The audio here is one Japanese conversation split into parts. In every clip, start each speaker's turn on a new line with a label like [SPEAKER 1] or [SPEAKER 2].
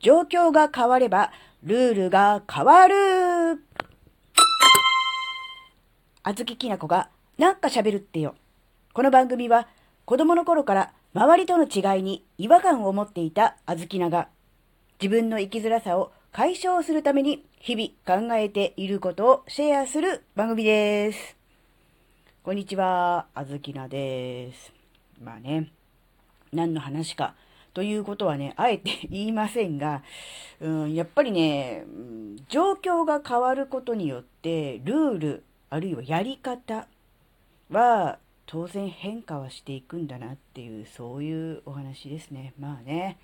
[SPEAKER 1] 状況が変われば、ルールが変わるあずききなこが、なんか喋るってよ。この番組は、子供の頃から周りとの違いに違和感を持っていたあずきなが、自分の生きづらさを解消するために日々考えていることをシェアする番組です。こんにちは、あずきなです。まあね、何の話かということはね、あえて言いませんが、うん、やっぱりね、状況が変わることによって、ルール、あるいはやり方は当然変化はしていくんだなっていう、そういうお話ですね。まあね、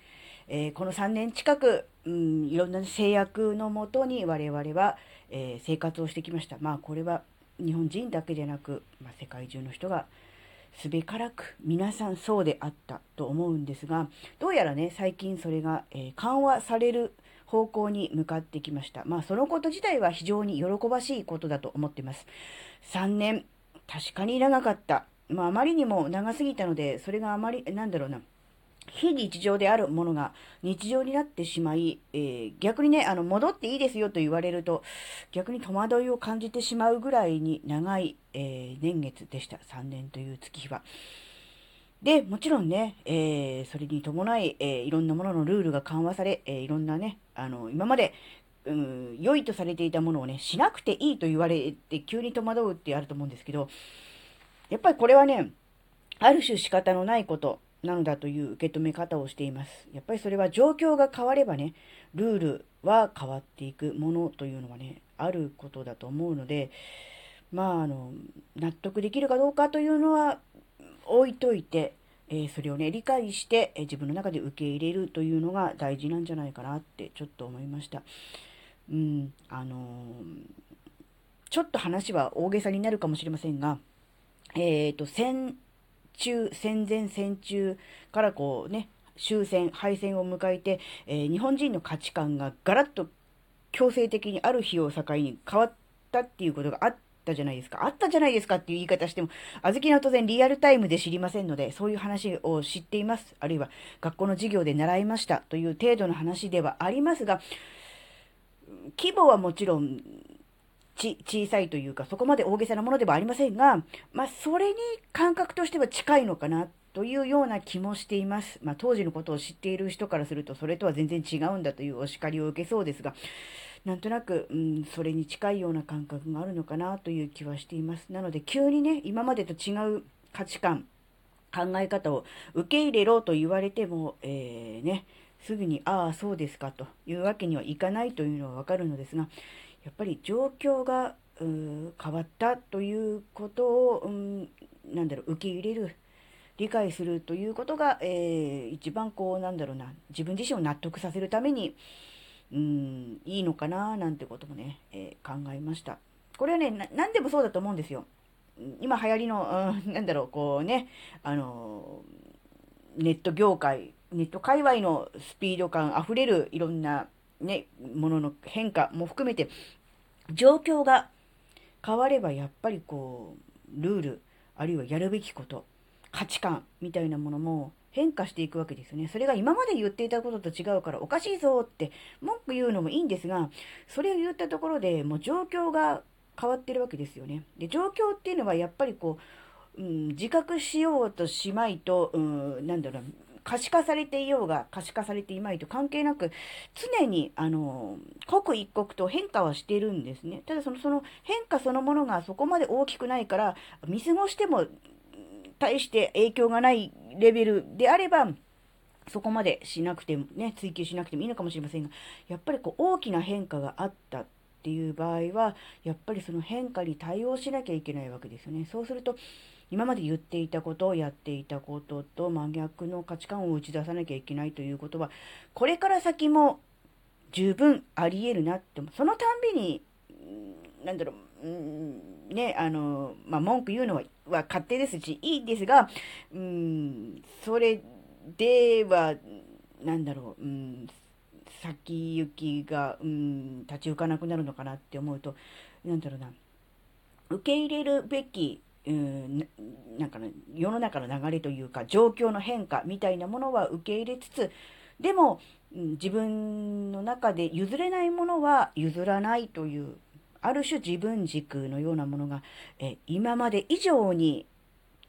[SPEAKER 1] えー、この3年近く、うん、いろんな制約のもとに我々は、えー、生活をしてきました。まあこれは日本人だけでなく、まあ、世界中の人がすべからく皆さんそうであったと思うんですが、どうやらね、最近それが、えー、緩和される方向に向かってきました。まあそのこと自体は非常に喜ばしいことだと思っています。3年、確かに長かった。まああまりにも長すぎたので、それがあまり、なんだろうな。非日常であるものが日常になってしまい、えー、逆にね、あの、戻っていいですよと言われると、逆に戸惑いを感じてしまうぐらいに長い、えー、年月でした。3年という月日は。で、もちろんね、えー、それに伴い、えいろんなもののルールが緩和され、えいろんなね、あの、今まで、うん、良いとされていたものをね、しなくていいと言われて急に戸惑うってあると思うんですけど、やっぱりこれはね、ある種仕方のないこと、なのだという受け止め方をしています。やっぱりそれは状況が変わればね、ルールは変わっていくものというのはね、あることだと思うので、まあ、あの、納得できるかどうかというのは置いといて、えー、それをね、理解して、えー、自分の中で受け入れるというのが大事なんじゃないかなってちょっと思いました。うん、あのー、ちょっと話は大げさになるかもしれませんが、えっ、と、先中、戦前戦中からこうね、終戦、敗戦を迎えて、えー、日本人の価値観がガラッと強制的にある日を境に変わったっていうことがあったじゃないですか。あったじゃないですかっていう言い方しても、あずきは当然リアルタイムで知りませんので、そういう話を知っています。あるいは学校の授業で習いましたという程度の話ではありますが、規模はもちろんち、小さいというか、そこまで大げさなものではありませんが、まあ、それに感覚としては近いのかなというような気もしています。まあ、当時のことを知っている人からすると、それとは全然違うんだというお叱りを受けそうですが、なんとなく、うん、それに近いような感覚があるのかなという気はしています。なので、急にね、今までと違う価値観、考え方を受け入れろと言われても、えー、ね、すぐに、ああ、そうですかというわけにはいかないというのはわかるのですが、やっぱり状況が変わったということを、うん、なんだろう、受け入れる、理解するということが、えー、一番こう、なんだろうな、自分自身を納得させるために、うん、いいのかな、なんてこともね、えー、考えました。これはね、何でもそうだと思うんですよ。今流行りの、うん、なんだろう、こうね、あの、ネット業界、ネット界隈のスピード感あふれるいろんなね、ものの変化も含めて、状況が変わればやっぱりこう、ルール、あるいはやるべきこと、価値観みたいなものも変化していくわけですよね。それが今まで言っていたことと違うからおかしいぞって文句言うのもいいんですが、それを言ったところでもう状況が変わってるわけですよね。で、状況っていうのはやっぱりこう、うん、自覚しようとしまいと、うん、なんだろう可視化されていようが可視化されていまいと関係なく、常に、あの、刻一刻と変化はしているんですね。ただその、その変化そのものがそこまで大きくないから、見過ごしても、大して影響がないレベルであれば、そこまでしなくても、ね、追求しなくてもいいのかもしれませんが、やっぱりこう大きな変化があったっていう場合は、やっぱりその変化に対応しなきゃいけないわけですよね。そうすると、今まで言っていたことをやっていたことと真逆の価値観を打ち出さなきゃいけないということは、これから先も十分あり得るなって、そのたんびに、なんだろう、うんね、あの、まあ、文句言うのはは勝手ですし、いいですが、うん、それでは、なんだろう、うん、先行きが、うん、立ち行かなくなるのかなって思うと、なんだろうな、受け入れるべきうん、なんか、ね、世の中の流れというか、状況の変化みたいなものは受け入れつつ、でも、うん自分の中で譲れないものは譲らないという、ある種自分軸のようなものが、え今まで以上に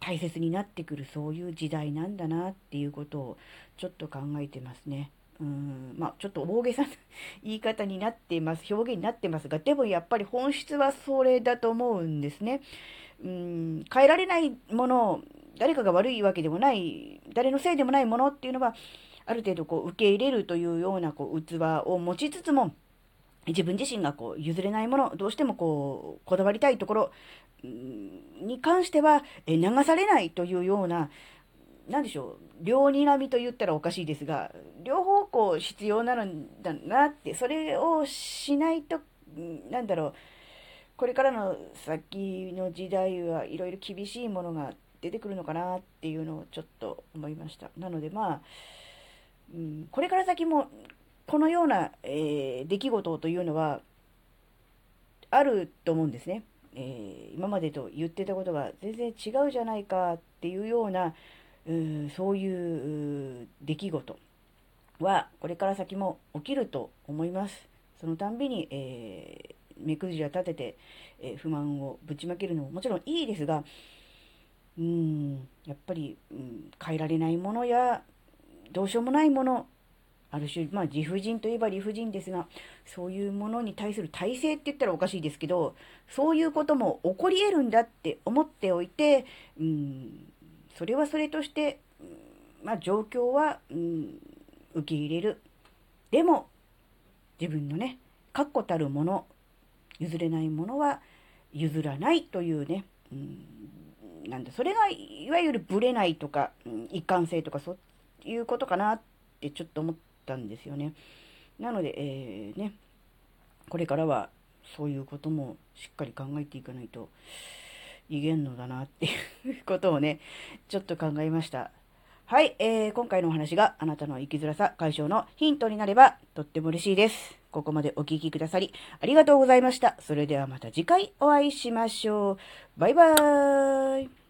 [SPEAKER 1] 大切になってくるそういう時代なんだなっていうことをちょっと考えてますね。うんまあ、ちょっと大げさな言い方になってます、表現になってますが、でもやっぱり本質はそれだと思うんですね。うん変えられないもの、誰かが悪いわけでもない、誰のせいでもないものっていうのは、ある程度こう受け入れるというようなこう器を持ちつつも、自分自身がこう譲れないもの、どうしてもこうこだわりたいところに関しては流されないというような、なんでしょう、両にらみと言ったらおかしいですが、両方向必要なのだなって、それをしないと、なんだろう、これからの先の時代はいろいろ厳しいものが出てくるのかなっていうのをちょっと思いました。なのでまあ、うん、これから先もこのような、えー、出来事というのはあると思うんですね。えー、今までと言ってたことが全然違うじゃないかっていうような、うそういう出来事はこれから先も起きると思います。そのたんびに、えー、目くじら立てて、えー、不満をぶちまけるのももちろんいいですが、うん、やっぱり、うん、変えられないものやどうしようもないものある種、まあ、理不尽といえば理不尽ですが、そういうものに対する体制って言ったらおかしいですけど、そういうことも起こり得るんだって思っておいて、うん、それはそれとして、まあ、状況は、うん、受け入れる。でも、自分のね、確固たるもの、譲れないものは譲らないというね、うん、なんだ、それがいわゆるブレないとか、うん、一貫性とかそういうことかなってちょっと思ったんですよね。なので、えー、ね、これからはそういうこともしっかり考えていかないといけんのだなっていう ことをね、ちょっと考えました。はい、えー、今回のお話があなたの生きづらさ解消のヒントになればとっても嬉しいです。ここまでお聴きくださりありがとうございました。それではまた次回お会いしましょう。バイバーイ。